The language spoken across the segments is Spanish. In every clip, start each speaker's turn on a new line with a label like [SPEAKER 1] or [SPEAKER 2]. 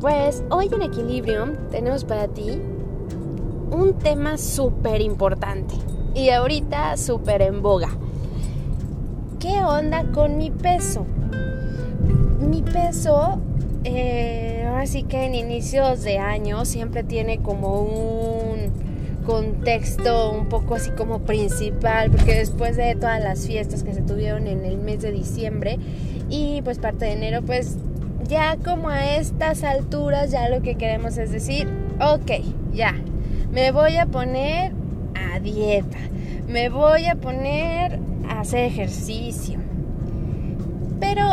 [SPEAKER 1] Pues hoy en Equilibrium tenemos para ti un tema súper importante y ahorita súper en boga. ¿Qué onda con mi peso? Mi peso, eh, ahora sí que en inicios de año siempre tiene como un contexto un poco así como principal, porque después de todas las fiestas que se tuvieron en el mes de diciembre y pues parte de enero, pues ya como a estas alturas ya lo que queremos es decir, ok, ya, me voy a poner a dieta, me voy a poner a hacer ejercicio. Pero,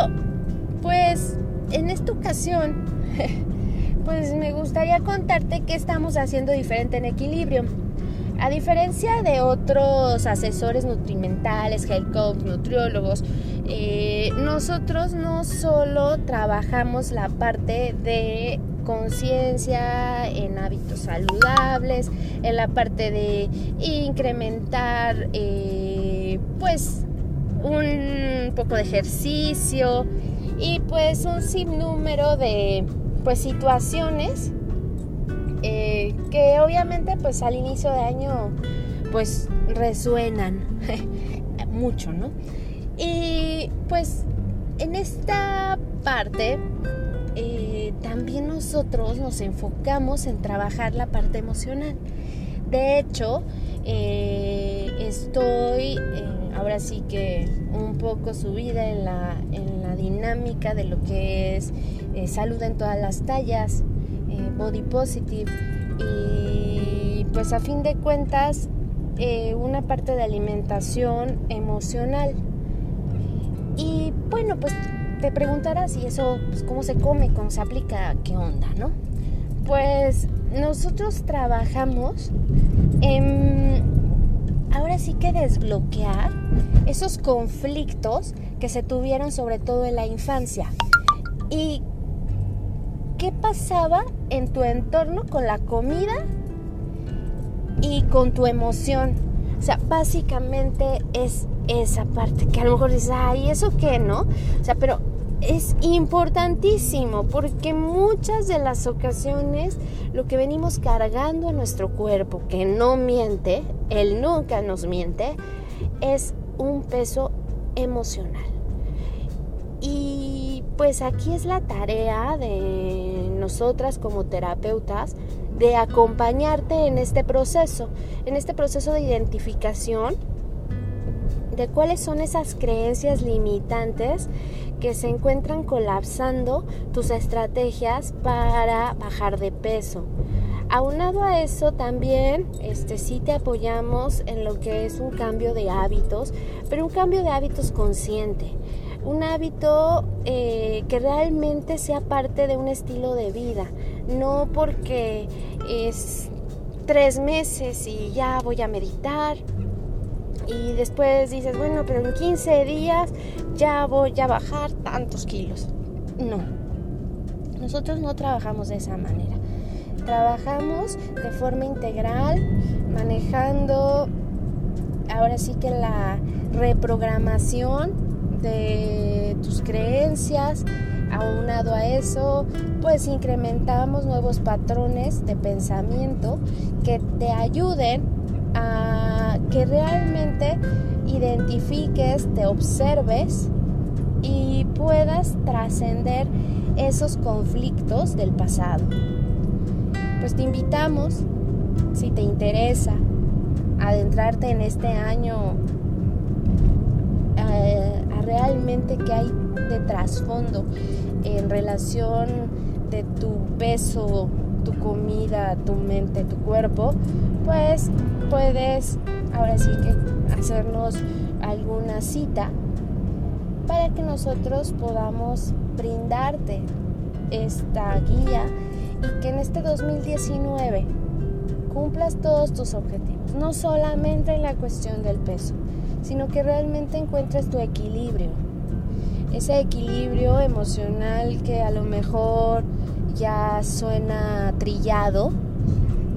[SPEAKER 1] pues, en esta ocasión, pues me gustaría contarte qué estamos haciendo diferente en equilibrio. A diferencia de otros asesores nutrimentales, health coach, nutriólogos, eh, nosotros no solo trabajamos la parte de conciencia en hábitos saludables, en la parte de incrementar eh, pues un poco de ejercicio y pues un sinnúmero de pues situaciones eh, que obviamente pues al inicio de año pues resuenan mucho, ¿no? Y pues en esta parte eh, también nosotros nos enfocamos en trabajar la parte emocional. De hecho, eh, estoy ahora sí que un poco subida en la, en la dinámica de lo que es salud en todas las tallas, eh, body positive y pues a fin de cuentas eh, una parte de alimentación emocional. Y bueno, pues te preguntarás si eso, pues, cómo se come, cómo se aplica, qué onda, ¿no? Pues nosotros trabajamos en, ahora sí que desbloquear esos conflictos que se tuvieron sobre todo en la infancia. Y qué pasaba en tu entorno con la comida y con tu emoción. O sea, básicamente es esa parte que a lo mejor dices, ay, ¿eso qué, no? O sea, pero es importantísimo porque muchas de las ocasiones lo que venimos cargando en nuestro cuerpo, que no miente, él nunca nos miente, es un peso emocional. Y pues aquí es la tarea de nosotras como terapeutas de acompañarte en este proceso, en este proceso de identificación de cuáles son esas creencias limitantes que se encuentran colapsando tus estrategias para bajar de peso. Aunado a eso también, este sí te apoyamos en lo que es un cambio de hábitos, pero un cambio de hábitos consciente. Un hábito eh, que realmente sea parte de un estilo de vida, no porque es tres meses y ya voy a meditar y después dices, bueno, pero en 15 días ya voy a bajar tantos kilos. No, nosotros no trabajamos de esa manera. Trabajamos de forma integral, manejando ahora sí que la reprogramación de tus creencias. Aunado a eso, pues incrementamos nuevos patrones de pensamiento que te ayuden a que realmente identifiques, te observes y puedas trascender esos conflictos del pasado. Pues te invitamos, si te interesa, adentrarte en este año realmente qué hay de trasfondo en relación de tu peso, tu comida, tu mente, tu cuerpo, pues puedes ahora sí que hacernos alguna cita para que nosotros podamos brindarte esta guía y que en este 2019 cumplas todos tus objetivos, no solamente en la cuestión del peso, sino que realmente encuentres tu equilibrio. Ese equilibrio emocional que a lo mejor ya suena trillado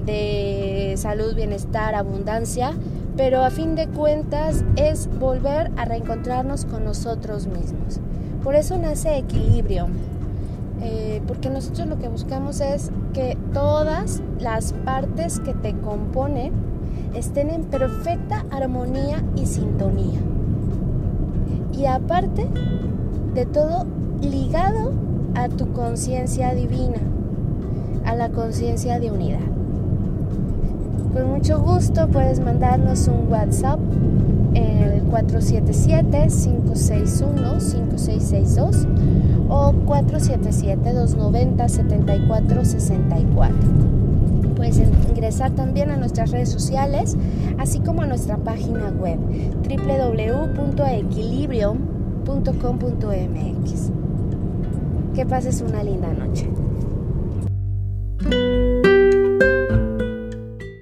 [SPEAKER 1] de salud, bienestar, abundancia, pero a fin de cuentas es volver a reencontrarnos con nosotros mismos. Por eso nace equilibrio. eh, porque nosotros lo que buscamos es que todas las partes que te componen estén en perfecta armonía y sintonía. Y aparte de todo, ligado a tu conciencia divina, a la conciencia de unidad. Con mucho gusto puedes mandarnos un WhatsApp el 477-561-5662 o 477-290-7464. Puedes ingresar también a nuestras redes sociales, así como a nuestra página web www.equilibrium.com.mx. Que pases una linda noche.